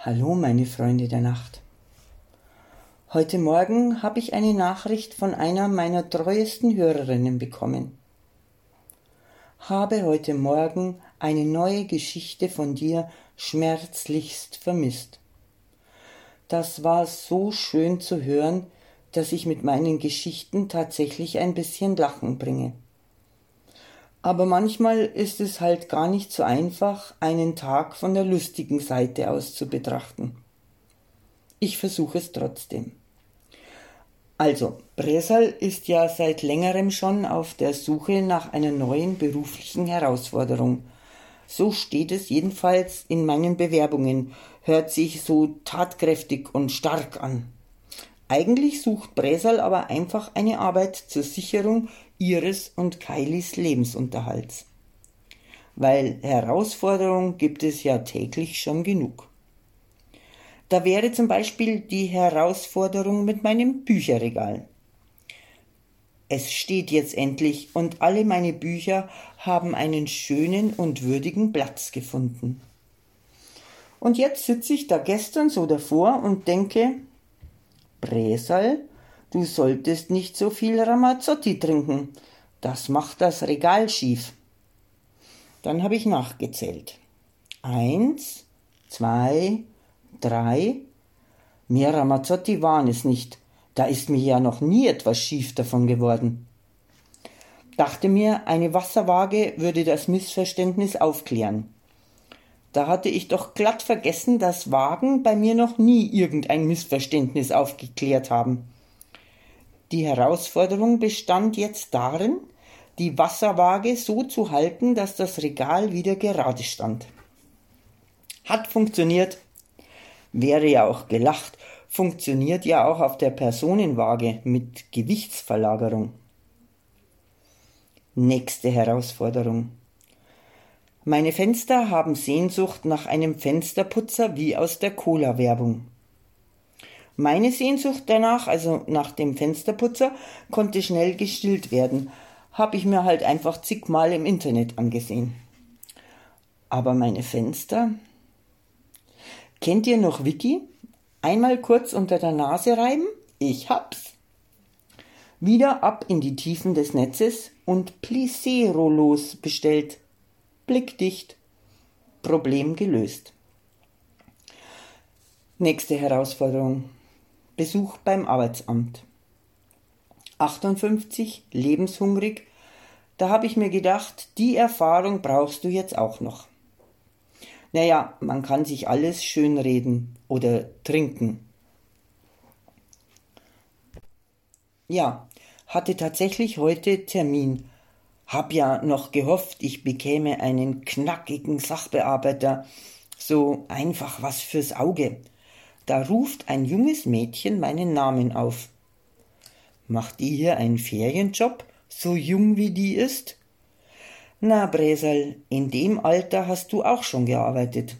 Hallo, meine Freunde der Nacht. Heute Morgen habe ich eine Nachricht von einer meiner treuesten Hörerinnen bekommen. Habe heute Morgen eine neue Geschichte von dir schmerzlichst vermisst. Das war so schön zu hören, dass ich mit meinen Geschichten tatsächlich ein bisschen Lachen bringe. Aber manchmal ist es halt gar nicht so einfach, einen Tag von der lustigen Seite aus zu betrachten. Ich versuche es trotzdem. Also, Bresal ist ja seit längerem schon auf der Suche nach einer neuen beruflichen Herausforderung. So steht es jedenfalls in meinen Bewerbungen, hört sich so tatkräftig und stark an. Eigentlich sucht Bresal aber einfach eine Arbeit zur Sicherung ihres und Kailis Lebensunterhalts. Weil Herausforderungen gibt es ja täglich schon genug. Da wäre zum Beispiel die Herausforderung mit meinem Bücherregal. Es steht jetzt endlich und alle meine Bücher haben einen schönen und würdigen Platz gefunden. Und jetzt sitze ich da gestern so davor und denke, Bresal, du solltest nicht so viel Ramazzotti trinken. Das macht das Regal schief. Dann habe ich nachgezählt. Eins, zwei, drei. Mehr Ramazzotti waren es nicht. Da ist mir ja noch nie etwas schief davon geworden. Dachte mir, eine Wasserwaage würde das Missverständnis aufklären. Da hatte ich doch glatt vergessen, dass Wagen bei mir noch nie irgendein Missverständnis aufgeklärt haben. Die Herausforderung bestand jetzt darin, die Wasserwaage so zu halten, dass das Regal wieder gerade stand. Hat funktioniert. Wäre ja auch gelacht, funktioniert ja auch auf der Personenwaage mit Gewichtsverlagerung. Nächste Herausforderung. Meine Fenster haben Sehnsucht nach einem Fensterputzer wie aus der Cola-Werbung. Meine Sehnsucht danach, also nach dem Fensterputzer, konnte schnell gestillt werden, habe ich mir halt einfach zigmal im Internet angesehen. Aber meine Fenster? Kennt ihr noch Wiki? Einmal kurz unter der Nase reiben? Ich hab's. Wieder ab in die Tiefen des Netzes und Plissé-Rollos bestellt blickdicht, Problem gelöst. Nächste Herausforderung. Besuch beim Arbeitsamt. 58, lebenshungrig. Da habe ich mir gedacht, die Erfahrung brauchst du jetzt auch noch. Naja, man kann sich alles schönreden oder trinken. Ja, hatte tatsächlich heute Termin hab ja noch gehofft, ich bekäme einen knackigen Sachbearbeiter, so einfach was fürs Auge. Da ruft ein junges Mädchen meinen Namen auf. Macht die hier einen Ferienjob, so jung wie die ist? Na, Bresal, in dem Alter hast du auch schon gearbeitet.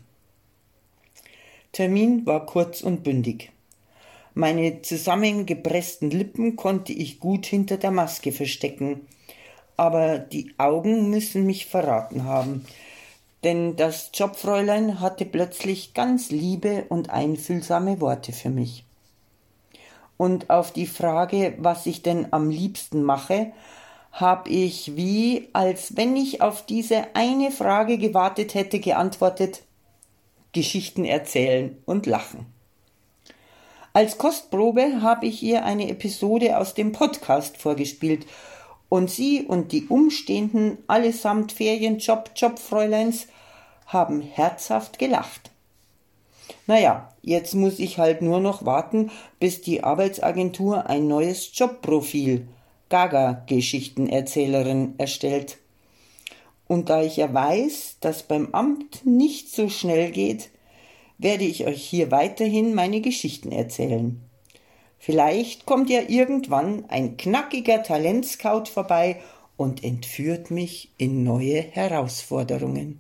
Termin war kurz und bündig. Meine zusammengepressten Lippen konnte ich gut hinter der Maske verstecken, aber die Augen müssen mich verraten haben, denn das Jobfräulein hatte plötzlich ganz liebe und einfühlsame Worte für mich. Und auf die Frage, was ich denn am liebsten mache, habe ich wie, als wenn ich auf diese eine Frage gewartet hätte, geantwortet Geschichten erzählen und lachen. Als Kostprobe habe ich ihr eine Episode aus dem Podcast vorgespielt und sie und die Umstehenden, allesamt Ferienjob-Jobfräuleins, haben herzhaft gelacht. Naja, jetzt muss ich halt nur noch warten, bis die Arbeitsagentur ein neues Jobprofil, Gaga-Geschichtenerzählerin, erstellt. Und da ich ja weiß, dass beim Amt nicht so schnell geht, werde ich euch hier weiterhin meine Geschichten erzählen. Vielleicht kommt ja irgendwann ein knackiger Talentscout vorbei und entführt mich in neue Herausforderungen.